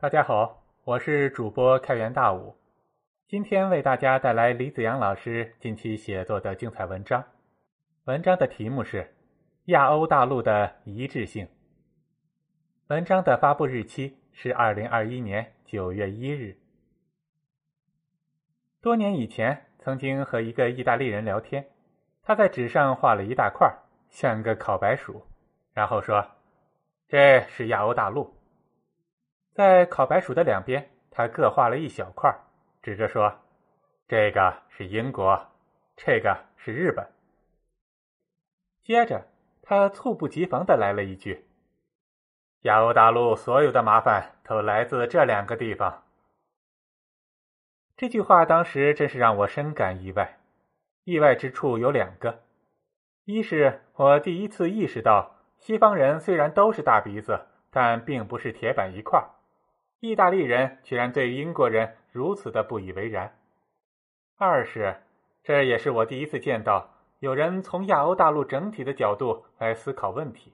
大家好，我是主播开元大武，今天为大家带来李子阳老师近期写作的精彩文章。文章的题目是《亚欧大陆的一致性》。文章的发布日期是二零二一年九月一日。多年以前，曾经和一个意大利人聊天，他在纸上画了一大块，像个烤白薯，然后说：“这是亚欧大陆。”在烤白薯的两边，他各画了一小块，指着说：“这个是英国，这个是日本。”接着，他猝不及防的来了一句。亚欧大陆所有的麻烦都来自这两个地方。这句话当时真是让我深感意外。意外之处有两个：一是我第一次意识到，西方人虽然都是大鼻子，但并不是铁板一块；意大利人居然对英国人如此的不以为然；二是，这也是我第一次见到有人从亚欧大陆整体的角度来思考问题。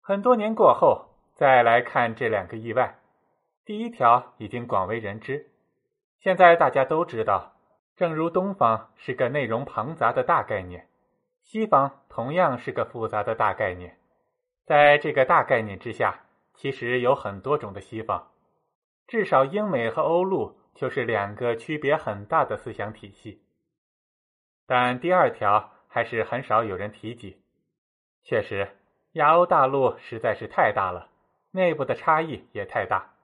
很多年过后，再来看这两个意外，第一条已经广为人知。现在大家都知道，正如东方是个内容庞杂的大概念，西方同样是个复杂的大概念。在这个大概念之下，其实有很多种的西方，至少英美和欧陆就是两个区别很大的思想体系。但第二条还是很少有人提及，确实。亚欧大陆实在是太大了，内部的差异也太大，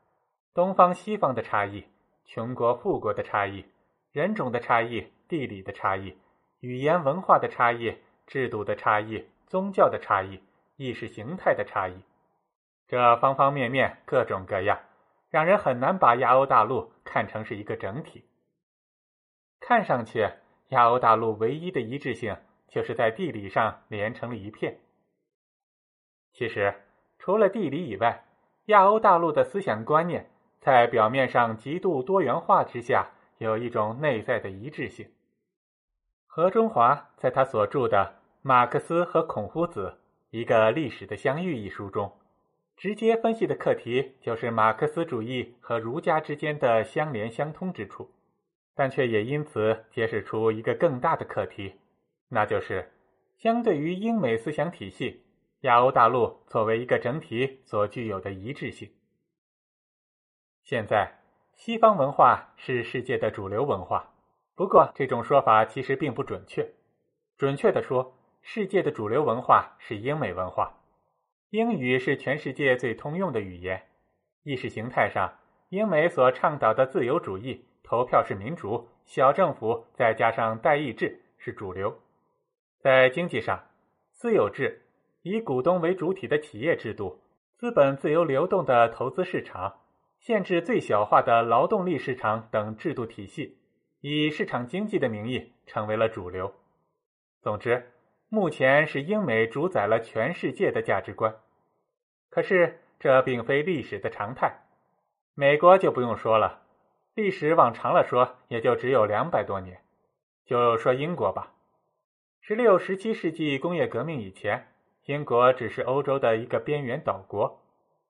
东方西方的差异，穷国富国的差异，人种的差异，地理的差异，语言文化的差异，制度的差异，宗教的差异，意识形态的差异，这方方面面各种各样，让人很难把亚欧大陆看成是一个整体。看上去，亚欧大陆唯一的一致性就是在地理上连成了一片。其实，除了地理以外，亚欧大陆的思想观念在表面上极度多元化之下，有一种内在的一致性。何中华在他所著的《马克思和孔夫子：一个历史的相遇》一书中，直接分析的课题就是马克思主义和儒家之间的相连相通之处，但却也因此揭示出一个更大的课题，那就是相对于英美思想体系。亚欧大陆作为一个整体所具有的一致性。现在，西方文化是世界的主流文化，不过这种说法其实并不准确。准确的说，世界的主流文化是英美文化。英语是全世界最通用的语言。意识形态上，英美所倡导的自由主义、投票式民主、小政府再加上代议制是主流。在经济上，私有制。以股东为主体的企业制度、资本自由流动的投资市场、限制最小化的劳动力市场等制度体系，以市场经济的名义成为了主流。总之，目前是英美主宰了全世界的价值观。可是，这并非历史的常态。美国就不用说了，历史往长了说，也就只有两百多年。就说英国吧，十六、十七世纪工业革命以前。英国只是欧洲的一个边缘岛国，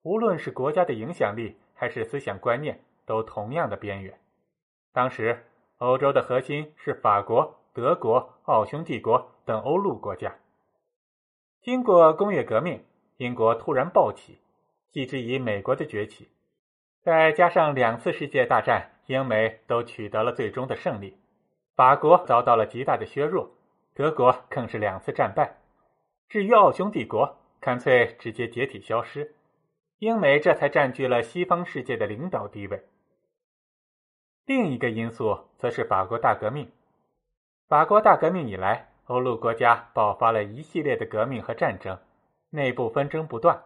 无论是国家的影响力还是思想观念，都同样的边缘。当时，欧洲的核心是法国、德国、奥匈帝国等欧陆国家。经过工业革命，英国突然暴起，继之以美国的崛起，再加上两次世界大战，英美都取得了最终的胜利，法国遭到了极大的削弱，德国更是两次战败。至于奥匈帝国，干脆直接解体消失，英美这才占据了西方世界的领导地位。另一个因素则是法国大革命。法国大革命以来，欧陆国家爆发了一系列的革命和战争，内部纷争不断。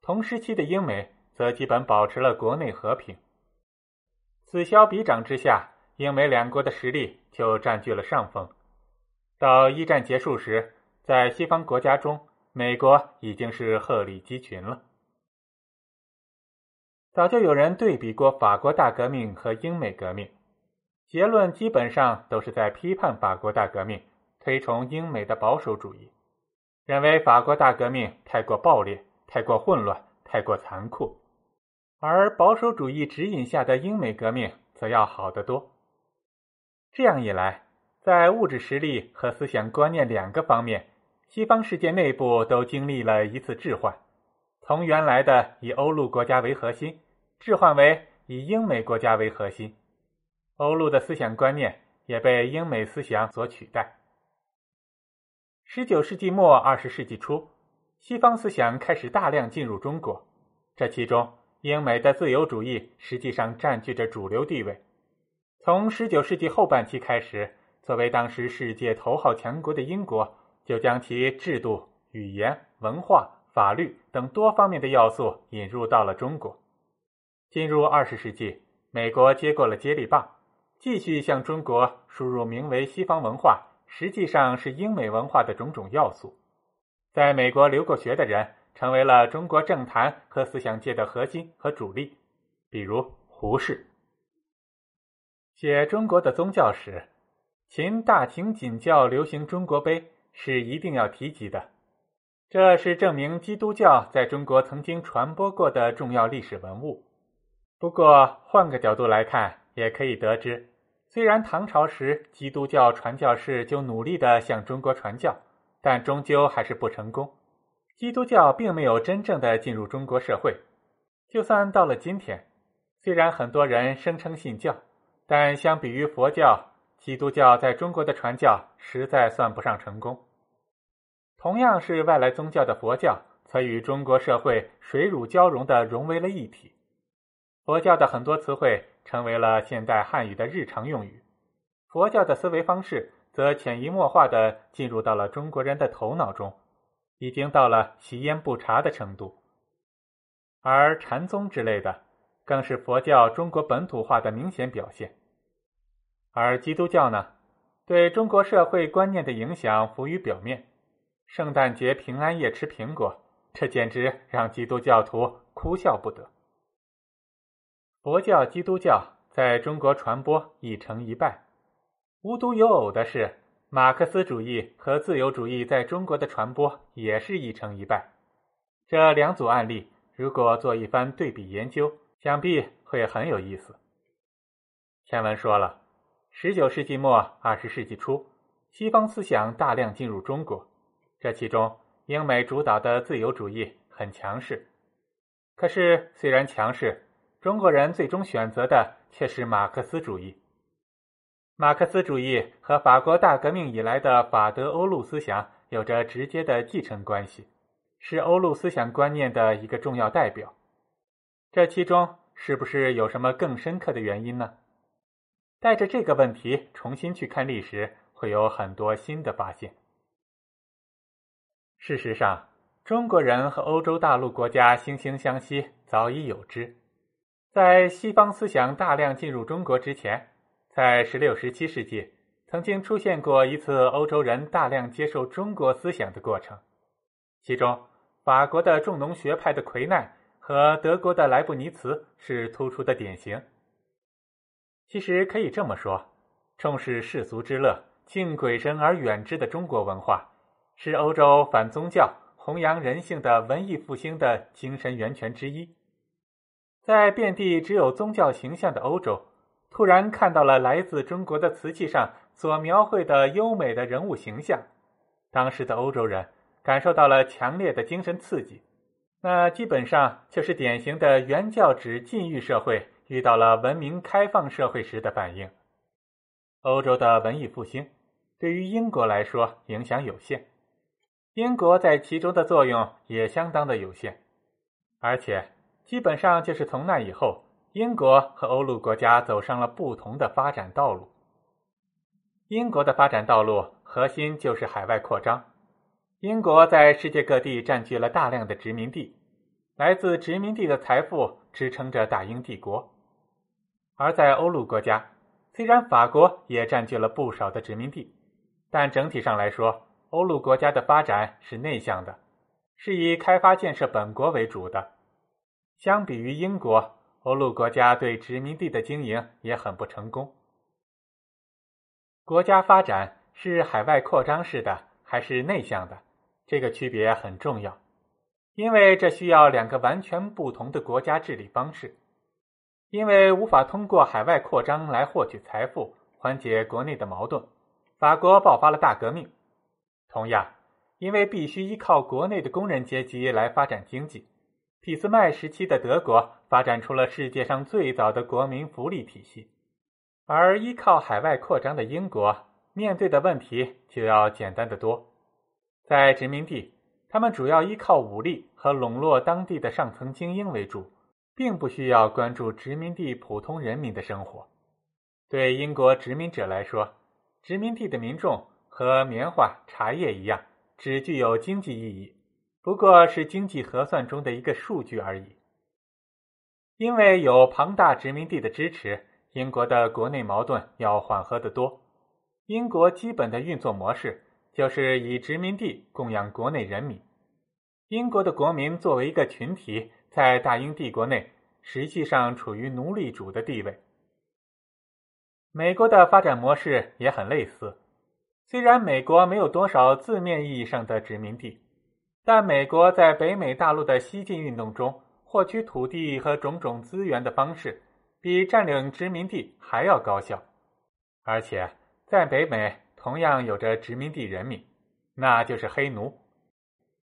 同时期的英美则基本保持了国内和平。此消彼长之下，英美两国的实力就占据了上风。到一战结束时，在西方国家中，美国已经是鹤立鸡群了。早就有人对比过法国大革命和英美革命，结论基本上都是在批判法国大革命，推崇英美的保守主义，认为法国大革命太过暴烈、太过混乱、太过残酷。而保守主义指引下的英美革命则要好得多。这样一来，在物质实力和思想观念两个方面，西方世界内部都经历了一次置换，从原来的以欧陆国家为核心，置换为以英美国家为核心。欧陆的思想观念也被英美思想所取代。十九世纪末二十世纪初，西方思想开始大量进入中国，这其中英美的自由主义实际上占据着主流地位。从十九世纪后半期开始，作为当时世界头号强国的英国，就将其制度、语言、文化、法律等多方面的要素引入到了中国。进入二十世纪，美国接过了接力棒。继续向中国输入名为西方文化，实际上是英美文化的种种要素。在美国留过学的人，成为了中国政坛和思想界的核心和主力，比如胡适。写中国的宗教史，秦大秦景教流行中国碑是一定要提及的，这是证明基督教在中国曾经传播过的重要历史文物。不过，换个角度来看。也可以得知，虽然唐朝时基督教传教士就努力的向中国传教，但终究还是不成功。基督教并没有真正的进入中国社会。就算到了今天，虽然很多人声称信教，但相比于佛教，基督教在中国的传教实在算不上成功。同样是外来宗教的佛教，则与中国社会水乳交融的融为了一体。佛教的很多词汇。成为了现代汉语的日常用语，佛教的思维方式则潜移默化的进入到了中国人的头脑中，已经到了习烟不查的程度。而禅宗之类的，更是佛教中国本土化的明显表现。而基督教呢，对中国社会观念的影响浮于表面。圣诞节平安夜吃苹果，这简直让基督教徒哭笑不得。佛教、基督教在中国传播一成一败。无独有偶的是，马克思主义和自由主义在中国的传播也是一成一败。这两组案例，如果做一番对比研究，想必会很有意思。前文说了，十九世纪末二十世纪初，西方思想大量进入中国，这其中英美主导的自由主义很强势。可是，虽然强势，中国人最终选择的却是马克思主义。马克思主义和法国大革命以来的法德欧陆思想有着直接的继承关系，是欧陆思想观念的一个重要代表。这其中是不是有什么更深刻的原因呢？带着这个问题重新去看历史，会有很多新的发现。事实上，中国人和欧洲大陆国家惺惺相惜，早已有之。在西方思想大量进入中国之前，在十六、十七世纪，曾经出现过一次欧洲人大量接受中国思想的过程。其中，法国的重农学派的奎奈和德国的莱布尼茨是突出的典型。其实可以这么说，重视世俗之乐、敬鬼神而远之的中国文化，是欧洲反宗教、弘扬人性的文艺复兴的精神源泉之一。在遍地只有宗教形象的欧洲，突然看到了来自中国的瓷器上所描绘的优美的人物形象，当时的欧洲人感受到了强烈的精神刺激。那基本上就是典型的原教旨禁欲社会遇到了文明开放社会时的反应。欧洲的文艺复兴对于英国来说影响有限，英国在其中的作用也相当的有限，而且。基本上就是从那以后，英国和欧陆国家走上了不同的发展道路。英国的发展道路核心就是海外扩张。英国在世界各地占据了大量的殖民地，来自殖民地的财富支撑着大英帝国。而在欧陆国家，虽然法国也占据了不少的殖民地，但整体上来说，欧陆国家的发展是内向的，是以开发建设本国为主的。相比于英国，欧陆国家对殖民地的经营也很不成功。国家发展是海外扩张式的还是内向的，这个区别很重要。因为这需要两个完全不同的国家治理方式，因为无法通过海外扩张来获取财富，缓解国内的矛盾。法国爆发了大革命。同样，因为必须依靠国内的工人阶级来发展经济，俾斯麦时期的德国发展出了世界上最早的国民福利体系，而依靠海外扩张的英国面对的问题就要简单的多。在殖民地，他们主要依靠武力和笼络当地的上层精英为主，并不需要关注殖民地普通人民的生活。对英国殖民者来说，殖民地的民众和棉花、茶叶一样，只具有经济意义，不过是经济核算中的一个数据而已。因为有庞大殖民地的支持，英国的国内矛盾要缓和得多。英国基本的运作模式就是以殖民地供养国内人民。英国的国民作为一个群体，在大英帝国内实际上处于奴隶主的地位。美国的发展模式也很类似，虽然美国没有多少字面意义上的殖民地，但美国在北美大陆的西进运动中获取土地和种种资源的方式，比占领殖民地还要高效。而且在北美同样有着殖民地人民，那就是黑奴。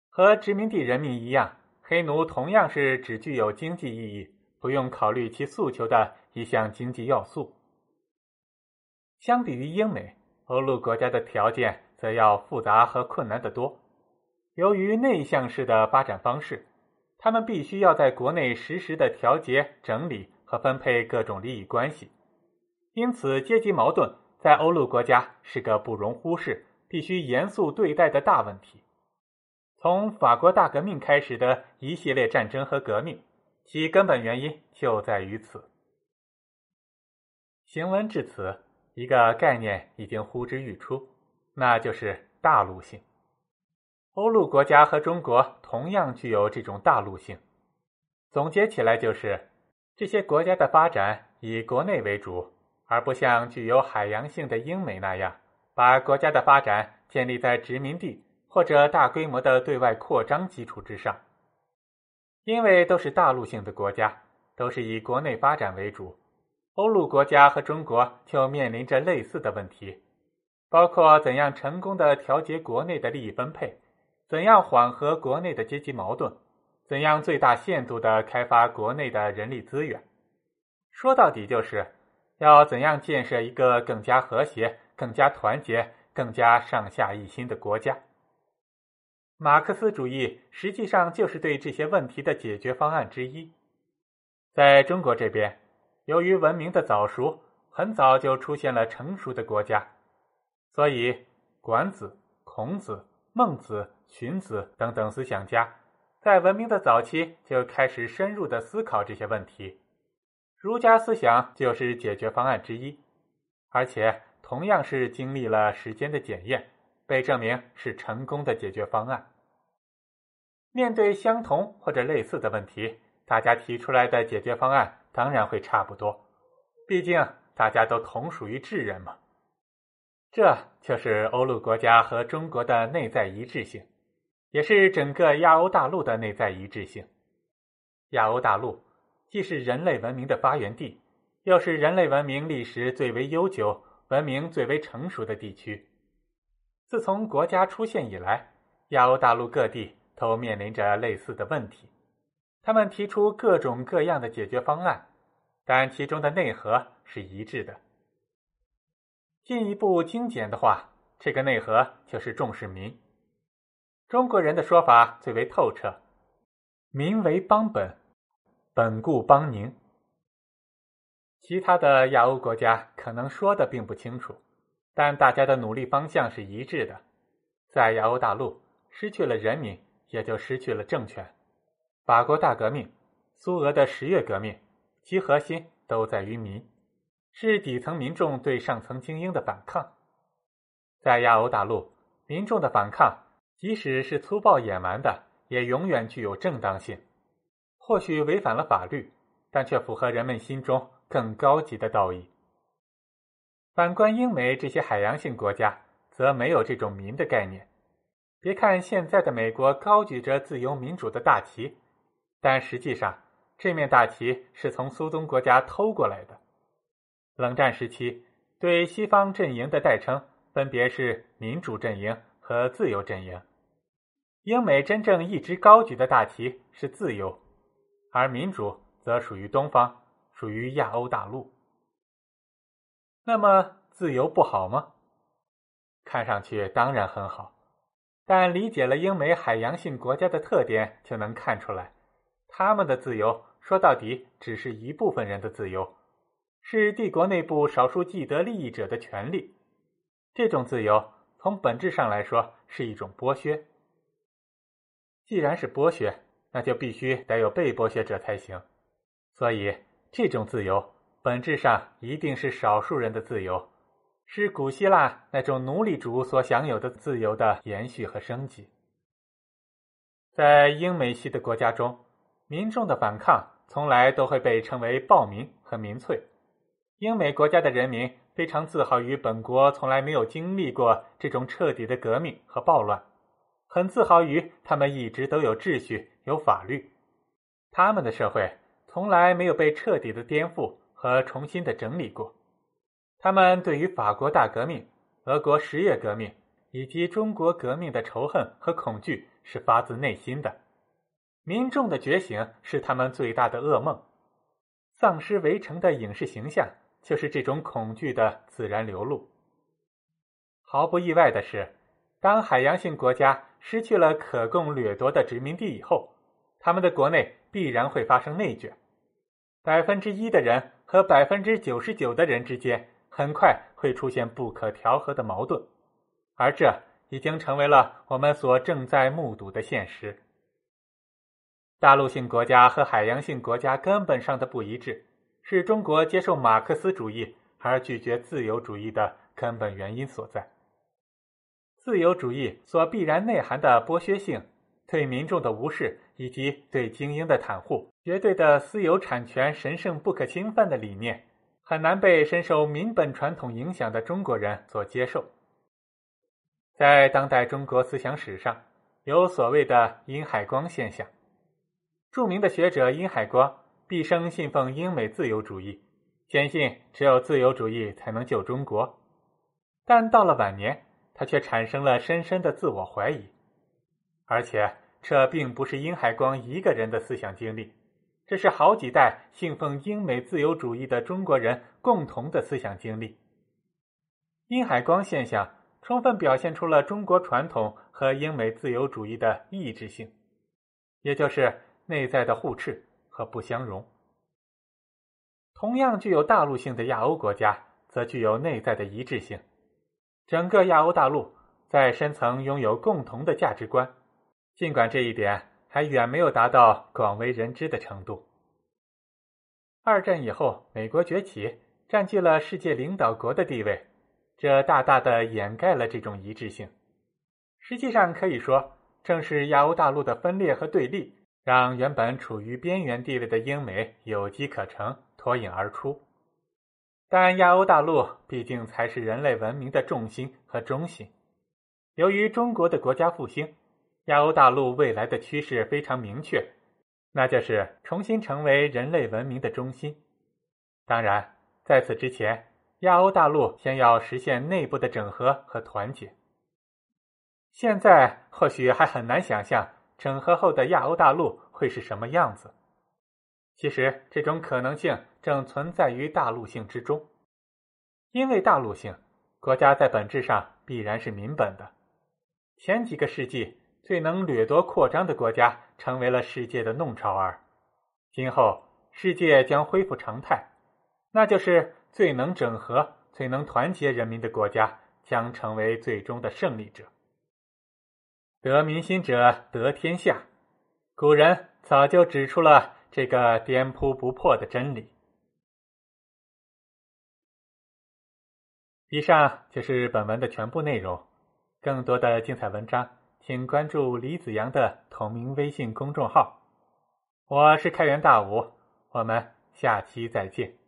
和殖民地人民一样，黑奴同样是只具有经济意义、不用考虑其诉求的一项经济要素。相比于英美，欧陆国家的条件则要复杂和困难得多。由于内向式的发展方式，他们必须要在国内实时的调节、整理和分配各种利益关系，因此阶级矛盾在欧陆国家是个不容忽视、必须严肃对待的大问题。从法国大革命开始的一系列战争和革命，其根本原因就在于此。行文至此。一个概念已经呼之欲出，那就是大陆性。欧陆国家和中国同样具有这种大陆性。总结起来就是，这些国家的发展以国内为主，而不像具有海洋性的英美那样，把国家的发展建立在殖民地或者大规模的对外扩张基础之上。因为都是大陆性的国家，都是以国内发展为主。欧陆国家和中国就面临着类似的问题，包括怎样成功的调节国内的利益分配，怎样缓和国内的阶级矛盾，怎样最大限度的开发国内的人力资源。说到底，就是要怎样建设一个更加和谐、更加团结、更加上下一心的国家。马克思主义实际上就是对这些问题的解决方案之一。在中国这边。由于文明的早熟，很早就出现了成熟的国家，所以管子、孔子、孟子、荀子等等思想家，在文明的早期就开始深入的思考这些问题。儒家思想就是解决方案之一，而且同样是经历了时间的检验，被证明是成功的解决方案。面对相同或者类似的问题，大家提出来的解决方案。当然会差不多，毕竟大家都同属于智人嘛。这就是欧陆国家和中国的内在一致性，也是整个亚欧大陆的内在一致性。亚欧大陆既是人类文明的发源地，又是人类文明历史最为悠久、文明最为成熟的地区。自从国家出现以来，亚欧大陆各地都面临着类似的问题。他们提出各种各样的解决方案，但其中的内核是一致的。进一步精简的话，这个内核就是重视民。中国人的说法最为透彻：“民为邦本，本固邦宁。”其他的亚欧国家可能说的并不清楚，但大家的努力方向是一致的。在亚欧大陆，失去了人民，也就失去了政权。法国大革命、苏俄的十月革命，其核心都在于民，是底层民众对上层精英的反抗。在亚欧大陆，民众的反抗，即使是粗暴野蛮的，也永远具有正当性。或许违反了法律，但却符合人们心中更高级的道义。反观英美这些海洋性国家，则没有这种民的概念。别看现在的美国高举着自由民主的大旗，但实际上这面大旗是从苏东国家偷过来的。冷战时期，对西方阵营的代称分别是民主阵营和自由阵营。英美真正一直高举的大旗是自由，而民主则属于东方，属于亚欧大陆。那么，自由不好吗？看上去当然很好，但理解了英美海洋性国家的特点，就能看出来，他们的自由说到底只是一部分人的自由，是帝国内部少数既得利益者的权利。这种自由从本质上来说是一种剥削。既然是剥削，那就必须得有被剥削者才行。所以，这种自由本质上一定是少数人的自由，是古希腊那种奴隶主所享有的自由的延续和升级。在英美系的国家中，民众的反抗从来都会被称为暴民和民粹。英美国家的人民非常自豪于本国从来没有经历过这种彻底的革命和暴乱。很自豪于他们一直都有秩序、有法律，他们的社会从来没有被彻底的颠覆和重新的整理过。他们对于法国大革命、俄国十月革命以及中国革命的仇恨和恐惧是发自内心的。民众的觉醒是他们最大的噩梦。丧尸围城的影视形象就是这种恐惧的自然流露。毫不意外的是，当海洋性国家。失去了可供掠夺的殖民地以后，他们的国内必然会发生内卷。百分之一的人和百分之九十九的人之间，很快会出现不可调和的矛盾，而这已经成为了我们所正在目睹的现实。大陆性国家和海洋性国家根本上的不一致，是中国接受马克思主义而拒绝自由主义的根本原因所在。自由主义所必然内涵的剥削性、对民众的无视以及对精英的袒护、绝对的私有产权神圣不可侵犯的理念，很难被深受民本传统影响的中国人所接受。在当代中国思想史上，有所谓的“殷海光现象”。著名的学者殷海光毕生信奉英美自由主义，坚信只有自由主义才能救中国，但到了晚年。他却产生了深深的自我怀疑，而且这并不是殷海光一个人的思想经历，这是好几代信奉英美自由主义的中国人共同的思想经历。殷海光现象充分表现出了中国传统和英美自由主义的异质性，也就是内在的互斥和不相容。同样具有大陆性的亚欧国家，则具有内在的一致性。整个亚欧大陆在深层拥有共同的价值观，尽管这一点还远没有达到广为人知的程度。二战以后，美国崛起，占据了世界领导国的地位，这大大的掩盖了这种一致性。实际上可以说，正是亚欧大陆的分裂和对立，让原本处于边缘地位的英美有机可乘，脱颖而出。但亚欧大陆毕竟才是人类文明的重心和中心。由于中国的国家复兴，亚欧大陆未来的趋势非常明确，那就是重新成为人类文明的中心。当然，在此之前，亚欧大陆先要实现内部的整合和团结。现在或许还很难想象整合后的亚欧大陆会是什么样子。其实，这种可能性正存在于大陆性之中，因为大陆性国家在本质上必然是民本的。前几个世纪最能掠夺扩张的国家成为了世界的弄潮儿，今后世界将恢复常态，那就是最能整合、最能团结人民的国家将成为最终的胜利者。得民心者得天下，古人早就指出了。这个颠扑不破的真理。以上就是本文的全部内容。更多的精彩文章，请关注李子阳的同名微信公众号。我是开元大武，我们下期再见。